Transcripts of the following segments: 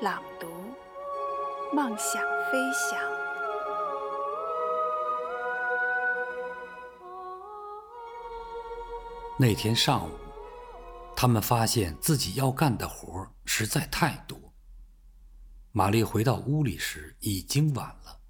朗读，梦想飞翔。那天上午，他们发现自己要干的活实在太多。玛丽回到屋里时已经晚了，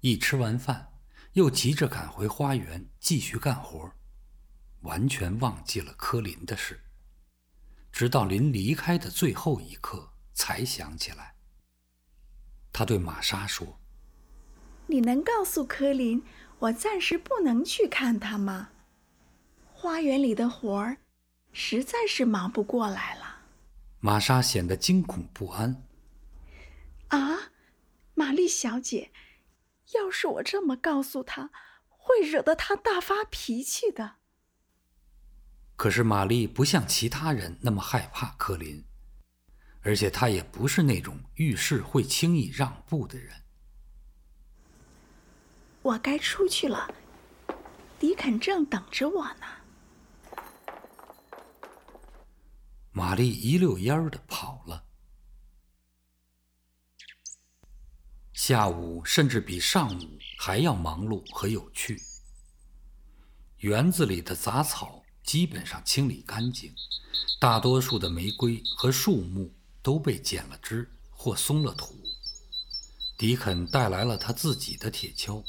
一吃完饭，又急着赶回花园继续干活，完全忘记了科林的事。直到临离开的最后一刻。才想起来，他对玛莎说：“你能告诉科林，我暂时不能去看他吗？花园里的活儿实在是忙不过来了。”玛莎显得惊恐不安。“啊，玛丽小姐，要是我这么告诉他，会惹得他大发脾气的。”可是玛丽不像其他人那么害怕科林。而且他也不是那种遇事会轻易让步的人。我该出去了，迪肯正等着我呢。玛丽一溜烟儿的跑了。下午甚至比上午还要忙碌和有趣。园子里的杂草基本上清理干净，大多数的玫瑰和树木。都被剪了枝或松了土。迪肯带来了他自己的铁锹，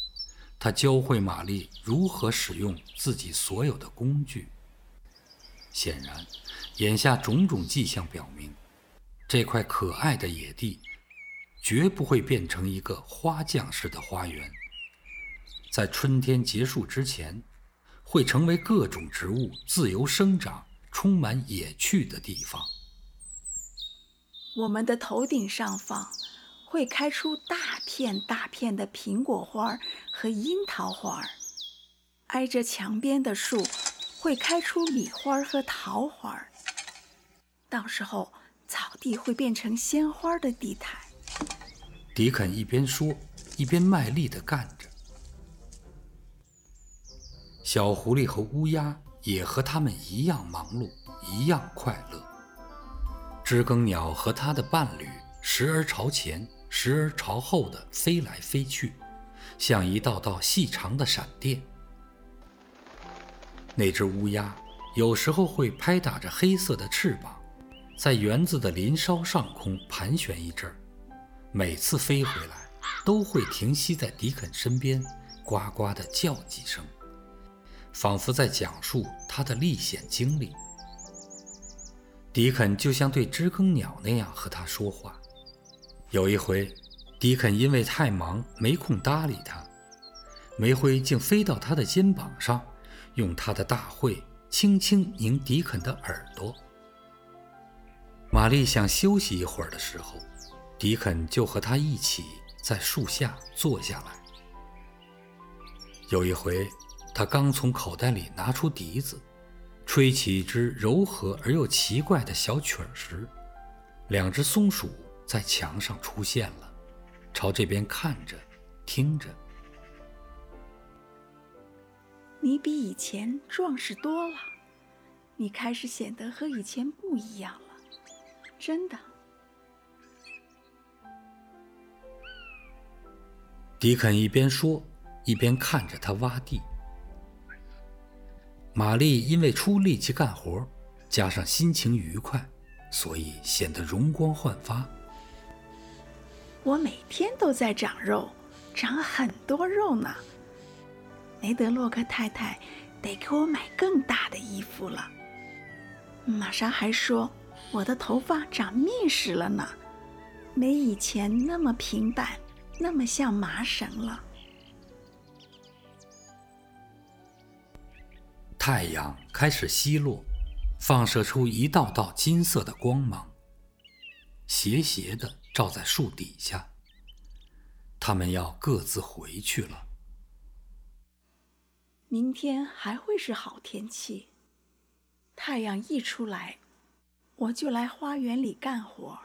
他教会玛丽如何使用自己所有的工具。显然，眼下种种迹象表明，这块可爱的野地绝不会变成一个花匠式的花园。在春天结束之前，会成为各种植物自由生长、充满野趣的地方。我们的头顶上方会开出大片大片的苹果花和樱桃花，挨着墙边的树会开出米花和桃花。到时候草地会变成鲜花的地毯。迪肯一边说，一边卖力地干着。小狐狸和乌鸦也和他们一样忙碌，一样快乐。知更鸟和它的伴侣时而朝前，时而朝后的飞来飞去，像一道道细长的闪电。那只乌鸦有时候会拍打着黑色的翅膀，在园子的林梢上空盘旋一阵儿，每次飞回来都会停息在迪肯身边，呱呱地叫几声，仿佛在讲述他的历险经历。迪肯就像对知更鸟那样和他说话。有一回，迪肯因为太忙没空搭理他，煤灰竟飞到他的肩膀上，用他的大喙轻轻拧迪肯的耳朵。玛丽想休息一会儿的时候，迪肯就和他一起在树下坐下来。有一回，他刚从口袋里拿出笛子。吹起一支柔和而又奇怪的小曲儿时，两只松鼠在墙上出现了，朝这边看着，听着。你比以前壮实多了，你开始显得和以前不一样了，真的。迪肯一边说，一边看着他挖地。玛丽因为出力气干活，加上心情愉快，所以显得容光焕发。我每天都在长肉，长很多肉呢。梅德洛克太太得给我买更大的衣服了。玛莎还说我的头发长密实了呢，没以前那么平板，那么像麻绳了。太阳开始西落，放射出一道道金色的光芒。斜斜的照在树底下。他们要各自回去了。明天还会是好天气，太阳一出来，我就来花园里干活。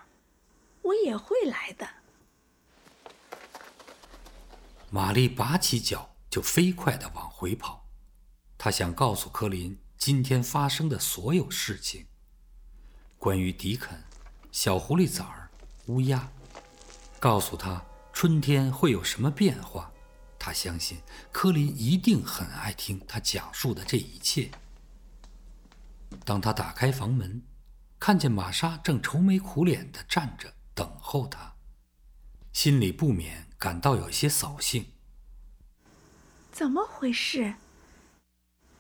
我也会来的。玛丽拔起脚就飞快地往回跑，他想告诉科林今天发生的所有事情。关于迪肯、小狐狸崽儿、乌鸦，告诉他。春天会有什么变化？他相信科林一定很爱听他讲述的这一切。当他打开房门，看见玛莎正愁眉苦脸地站着等候他，心里不免感到有些扫兴。怎么回事？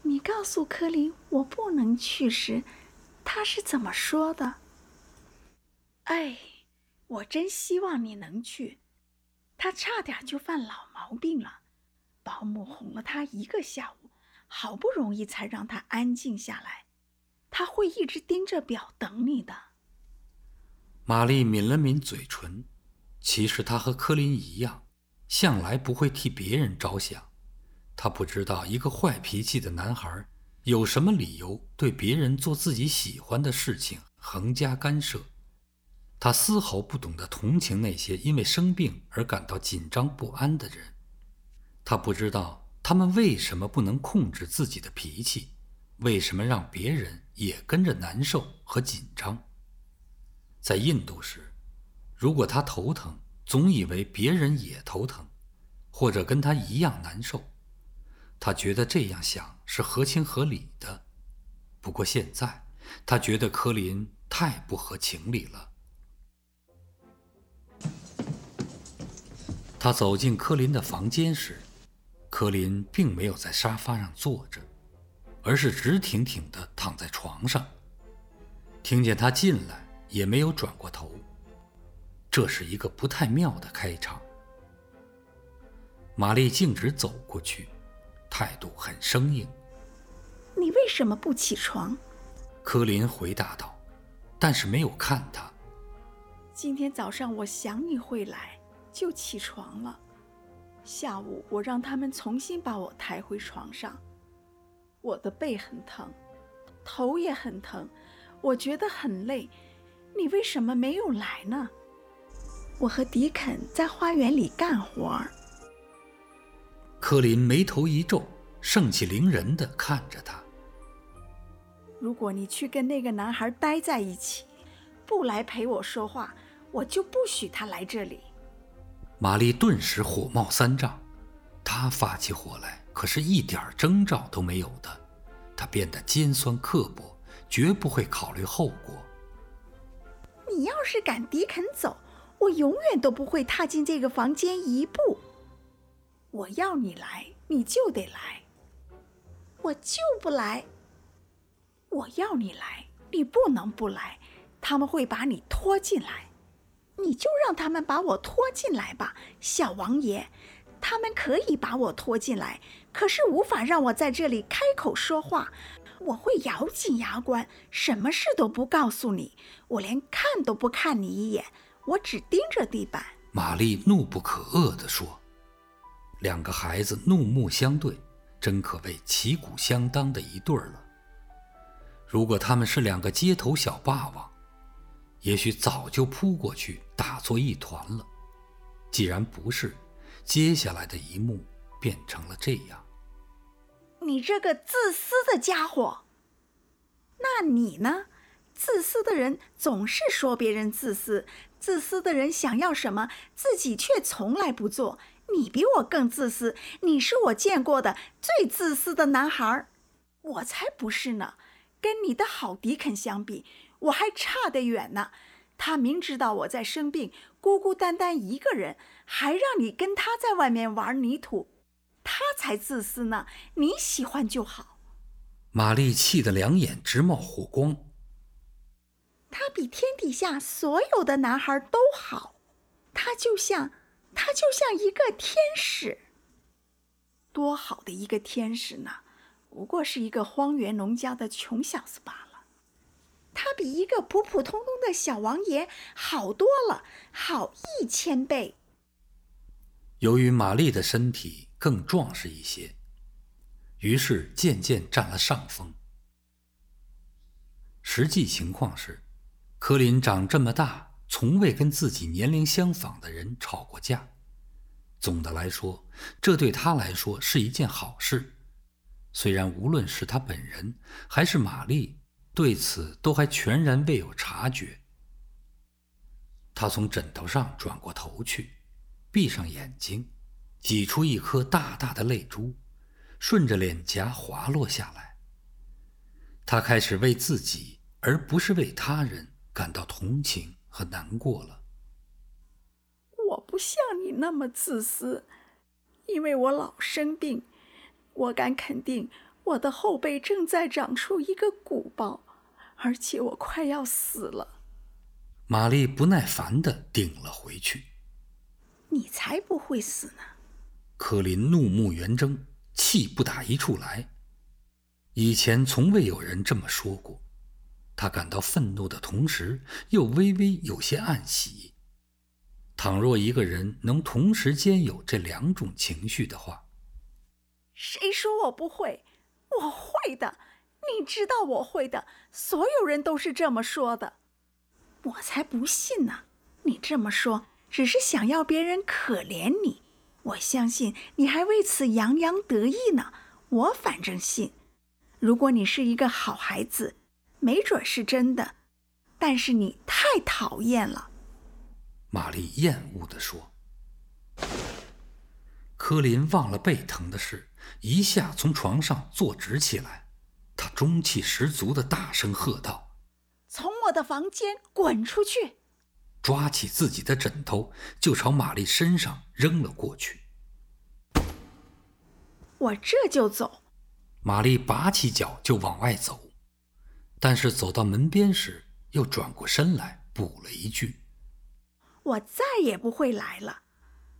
你告诉柯林我不能去时，他是怎么说的？哎，我真希望你能去。他差点就犯老毛病了，保姆哄了他一个下午，好不容易才让他安静下来。他会一直盯着表等你的。玛丽抿了抿嘴唇，其实她和柯林一样，向来不会替别人着想。他不知道一个坏脾气的男孩有什么理由对别人做自己喜欢的事情横加干涉。他丝毫不懂得同情那些因为生病而感到紧张不安的人，他不知道他们为什么不能控制自己的脾气，为什么让别人也跟着难受和紧张。在印度时，如果他头疼，总以为别人也头疼，或者跟他一样难受，他觉得这样想是合情合理的。不过现在，他觉得柯林太不合情理了。他走进柯林的房间时，柯林并没有在沙发上坐着，而是直挺挺地躺在床上。听见他进来，也没有转过头。这是一个不太妙的开场。玛丽径直走过去，态度很生硬。“你为什么不起床？”柯林回答道，但是没有看他。“今天早上我想你会来。”就起床了。下午我让他们重新把我抬回床上。我的背很疼，头也很疼，我觉得很累。你为什么没有来呢？我和迪肯在花园里干活。柯林眉头一皱，盛气凌人地看着他。如果你去跟那个男孩待在一起，不来陪我说话，我就不许他来这里。玛丽顿时火冒三丈，她发起火来可是一点征兆都没有的，她变得尖酸刻薄，绝不会考虑后果。你要是敢迪肯走，我永远都不会踏进这个房间一步。我要你来，你就得来，我就不来。我要你来，你不能不来，他们会把你拖进来。你就让他们把我拖进来吧，小王爷。他们可以把我拖进来，可是无法让我在这里开口说话。我会咬紧牙关，什么事都不告诉你。我连看都不看你一眼，我只盯着地板。玛丽怒不可遏地说：“两个孩子怒目相对，真可谓旗鼓相当的一对儿了。如果他们是两个街头小霸王。”也许早就扑过去打作一团了。既然不是，接下来的一幕变成了这样：你这个自私的家伙！那你呢？自私的人总是说别人自私，自私的人想要什么，自己却从来不做。你比我更自私，你是我见过的最自私的男孩。我才不是呢！跟你的好迪肯相比。我还差得远呢，他明知道我在生病，孤孤单单一个人，还让你跟他在外面玩泥土，他才自私呢。你喜欢就好。玛丽气得两眼直冒火光。他比天底下所有的男孩都好，他就像，他就像一个天使。多好的一个天使呢，不过是一个荒原农家的穷小子罢了。他比一个普普通通的小王爷好多了，好一千倍。由于玛丽的身体更壮实一些，于是渐渐占了上风。实际情况是，柯林长这么大，从未跟自己年龄相仿的人吵过架。总的来说，这对他来说是一件好事。虽然无论是他本人还是玛丽对此都还全然未有察觉。他从枕头上转过头去，闭上眼睛，挤出一颗大大的泪珠，顺着脸颊滑落下来。他开始为自己而不是为他人感到同情和难过了。我不像你那么自私，因为我老生病。我敢肯定，我的后背正在长出一个鼓包，而且我快要死了。玛丽不耐烦地顶了回去。你才不会死呢！柯林怒目圆睁，气不打一处来。以前从未有人这么说过。他感到愤怒的同时，又微微有些暗喜。倘若一个人能同时兼有这两种情绪的话，谁说我不会？我会的，你知道我会的。所有人都是这么说的，我才不信呢！你这么说，只是想要别人可怜你。我相信你还为此洋洋得意呢。我反正信。如果你是一个好孩子，没准是真的。但是你太讨厌了。”玛丽厌恶地说。科林忘了背疼的事，一下从床上坐直起来。他中气十足的大声喝道：“从我的房间滚出去！”抓起自己的枕头就朝玛丽身上扔了过去。我这就走。玛丽拔起脚就往外走，但是走到门边时，又转过身来补了一句：“我再也不会来了。”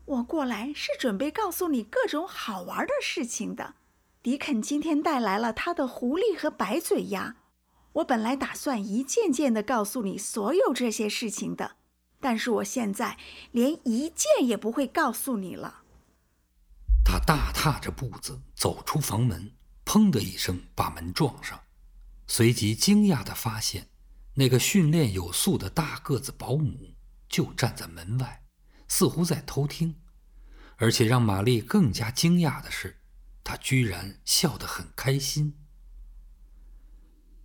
我过来是准备告诉你各种好玩的事情的。迪肯今天带来了他的狐狸和白嘴鸭。我本来打算一件件的告诉你所有这些事情的，但是我现在连一件也不会告诉你了。他大踏着步子走出房门，砰的一声把门撞上，随即惊讶地发现，那个训练有素的大个子保姆就站在门外。似乎在偷听，而且让玛丽更加惊讶的是，她居然笑得很开心。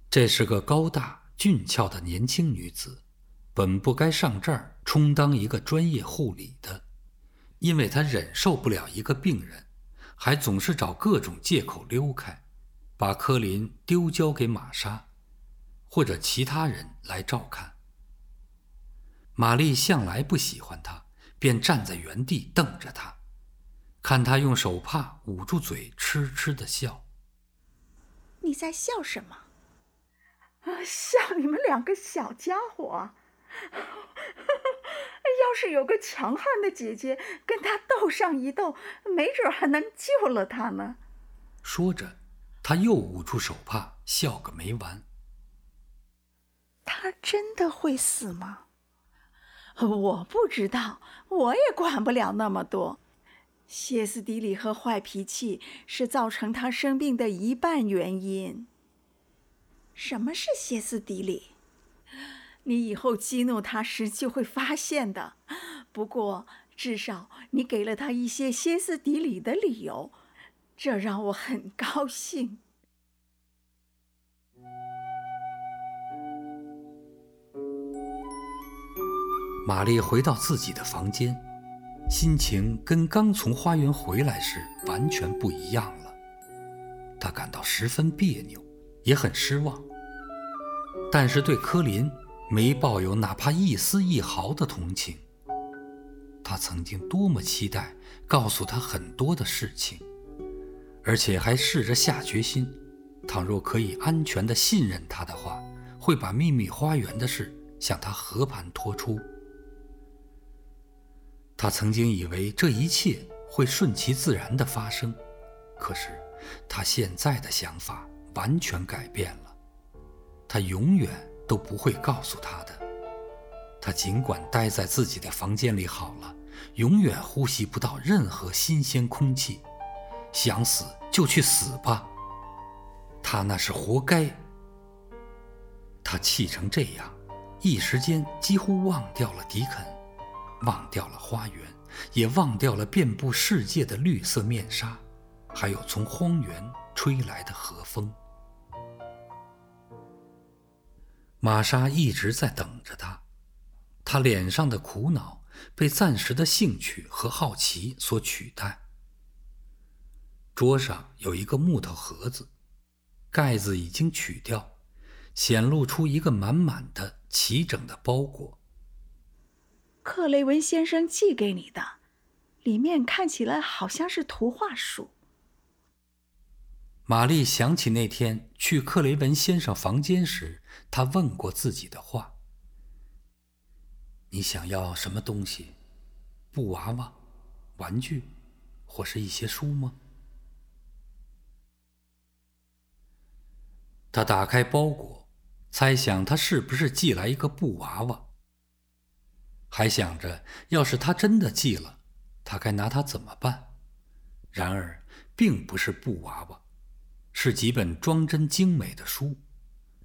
这是个高大俊俏的年轻女子，本不该上这儿充当一个专业护理的，因为她忍受不了一个病人，还总是找各种借口溜开，把柯林丢交给玛莎，或者其他人来照看。玛丽向来不喜欢他。便站在原地瞪着他，看他用手帕捂住嘴，痴痴的笑。你在笑什么？啊，笑你们两个小家伙！要是有个强悍的姐姐跟他斗上一斗，没准还能救了他呢。说着，他又捂住手帕，笑个没完。他真的会死吗？我不知道，我也管不了那么多。歇斯底里和坏脾气是造成他生病的一半原因。什么是歇斯底里？你以后激怒他时就会发现的。不过至少你给了他一些歇斯底里的理由，这让我很高兴。玛丽回到自己的房间，心情跟刚从花园回来时完全不一样了。她感到十分别扭，也很失望。但是对柯林没抱有哪怕一丝一毫的同情。他曾经多么期待告诉他很多的事情，而且还试着下决心，倘若可以安全地信任他的话，会把秘密花园的事向他和盘托出。他曾经以为这一切会顺其自然地发生，可是他现在的想法完全改变了。他永远都都不会告诉他的。他尽管待在自己的房间里好了，永远呼吸不到任何新鲜空气。想死就去死吧，他那是活该。他气成这样，一时间几乎忘掉了迪肯，忘掉了花园，也忘掉了遍布世界的绿色面纱，还有从荒原吹来的和风。玛莎一直在等着他，他脸上的苦恼被暂时的兴趣和好奇所取代。桌上有一个木头盒子，盖子已经取掉，显露出一个满满的、齐整的包裹。克雷文先生寄给你的，里面看起来好像是图画书。玛丽想起那天去克雷文先生房间时，他问过自己的话：“你想要什么东西？布娃娃、玩具，或是一些书吗？”他打开包裹，猜想他是不是寄来一个布娃娃，还想着要是他真的寄了，他该拿它怎么办。然而，并不是布娃娃。是几本装帧精美的书，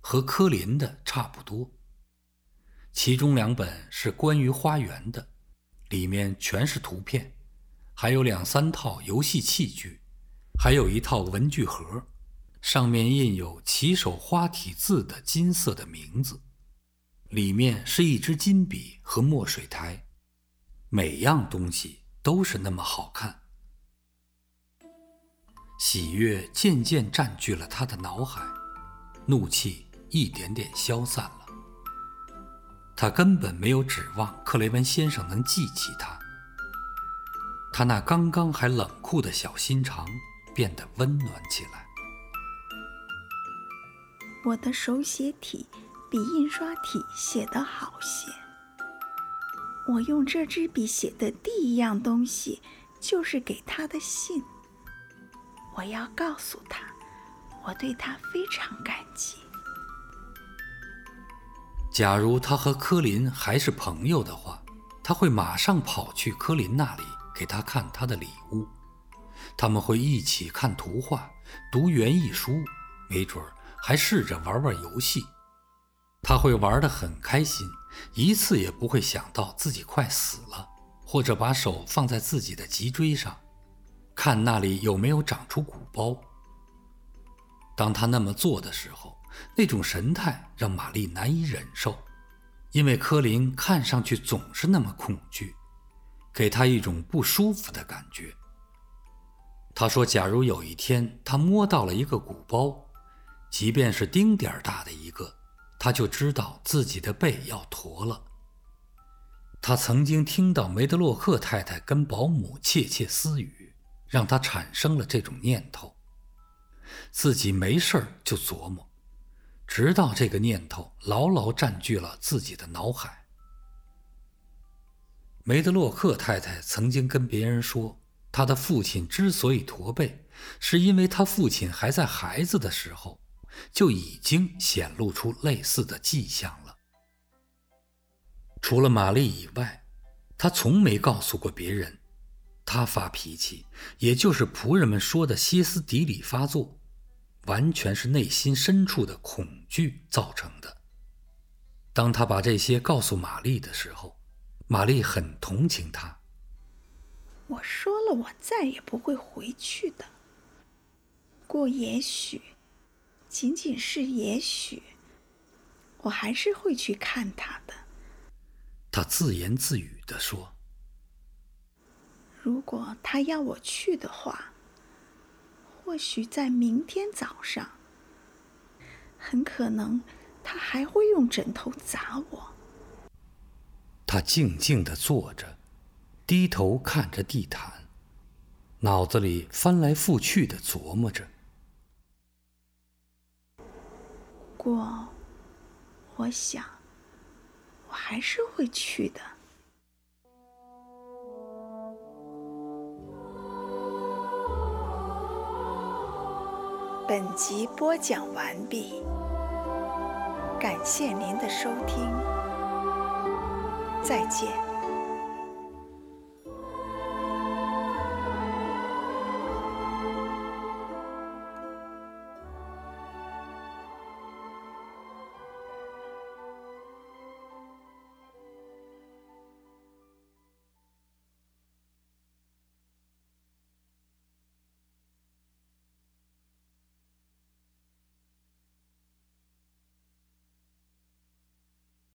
和科林的差不多。其中两本是关于花园的，里面全是图片，还有两三套游戏器具，还有一套文具盒，上面印有起手花体字的金色的名字。里面是一支金笔和墨水台，每样东西都是那么好看。喜悦渐渐占据了他的脑海，怒气一点点消散了。他根本没有指望克雷文先生能记起他。他那刚刚还冷酷的小心肠变得温暖起来。我的手写体比印刷体写得好些。我用这支笔写的第一样东西就是给他的信。我要告诉他，我对他非常感激。假如他和科林还是朋友的话，他会马上跑去科林那里给他看他的礼物。他们会一起看图画、读园艺书，没准儿还试着玩玩游戏。他会玩得很开心，一次也不会想到自己快死了，或者把手放在自己的脊椎上。看那里有没有长出鼓包。当他那么做的时候，那种神态让玛丽难以忍受，因为科林看上去总是那么恐惧，给他一种不舒服的感觉。他说：“假如有一天他摸到了一个鼓包，即便是丁点儿大的一个，他就知道自己的背要驼了。”他曾经听到梅德洛克太太跟保姆窃窃私语。让他产生了这种念头。自己没事儿就琢磨，直到这个念头牢牢占据了自己的脑海。梅德洛克太太曾经跟别人说，他的父亲之所以驼背，是因为他父亲还在孩子的时候就已经显露出类似的迹象了。除了玛丽以外，他从没告诉过别人。他发脾气，也就是仆人们说的歇斯底里发作，完全是内心深处的恐惧造成的。当他把这些告诉玛丽的时候，玛丽很同情他。我说了，我再也不会回去的。过也许，仅仅是也许，我还是会去看他的。他自言自语地说。如果他要我去的话，或许在明天早上，很可能他还会用枕头砸我。他静静地坐着，低头看着地毯，脑子里翻来覆去的琢磨着。不过，我想，我还是会去的。本集播讲完毕。感谢您的收听，再见。